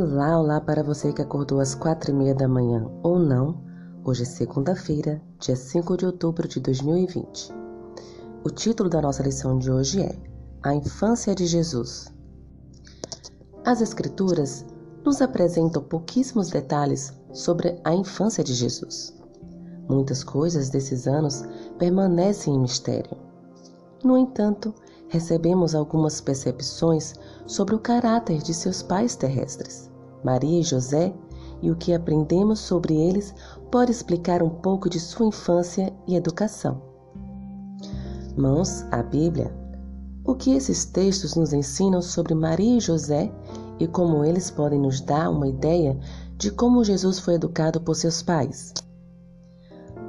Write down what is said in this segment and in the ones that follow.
Olá, olá para você que acordou às quatro e meia da manhã ou não. Hoje é segunda-feira, dia 5 de outubro de 2020. O título da nossa lição de hoje é A Infância de Jesus. As Escrituras nos apresentam pouquíssimos detalhes sobre a infância de Jesus. Muitas coisas desses anos permanecem em mistério. No entanto, recebemos algumas percepções sobre o caráter de seus pais terrestres, Maria e José, e o que aprendemos sobre eles pode explicar um pouco de sua infância e educação. Mãos, a Bíblia. O que esses textos nos ensinam sobre Maria e José e como eles podem nos dar uma ideia de como Jesus foi educado por seus pais.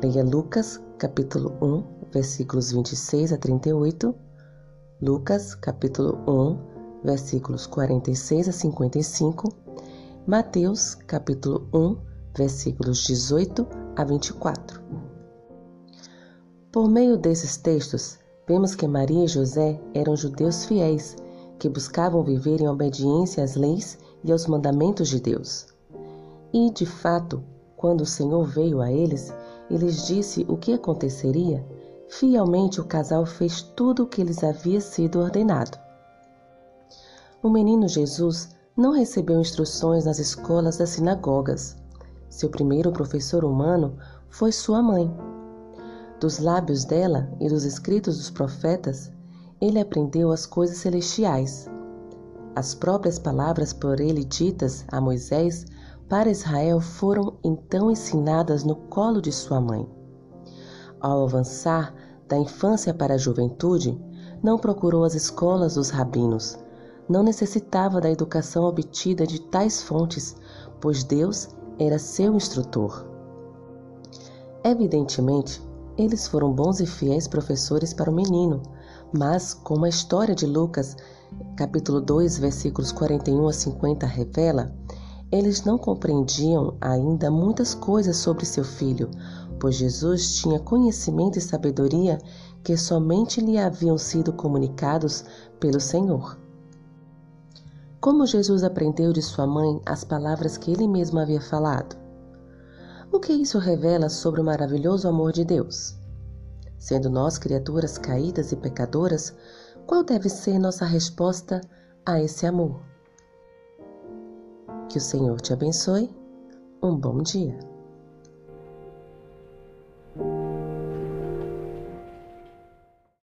Leia Lucas, capítulo 1, versículos 26 a 38 Lucas, capítulo 1, versículos 46 a 55, Mateus, capítulo 1, versículos 18 a 24. Por meio desses textos, vemos que Maria e José eram judeus fiéis que buscavam viver em obediência às leis e aos mandamentos de Deus. E, de fato, quando o Senhor veio a eles e lhes disse o que aconteceria, Fielmente o casal fez tudo o que lhes havia sido ordenado. O menino Jesus não recebeu instruções nas escolas das sinagogas. Seu primeiro professor humano foi sua mãe. Dos lábios dela e dos escritos dos profetas, ele aprendeu as coisas celestiais. As próprias palavras por ele ditas a Moisés para Israel foram então ensinadas no colo de sua mãe. Ao avançar da infância para a juventude, não procurou as escolas dos rabinos. Não necessitava da educação obtida de tais fontes, pois Deus era seu instrutor. Evidentemente, eles foram bons e fiéis professores para o menino, mas, como a história de Lucas, capítulo 2, versículos 41 a 50 revela, eles não compreendiam ainda muitas coisas sobre seu filho, pois Jesus tinha conhecimento e sabedoria que somente lhe haviam sido comunicados pelo Senhor. Como Jesus aprendeu de sua mãe as palavras que ele mesmo havia falado? O que isso revela sobre o maravilhoso amor de Deus? Sendo nós criaturas caídas e pecadoras, qual deve ser nossa resposta a esse amor? Que o Senhor te abençoe. Um bom dia.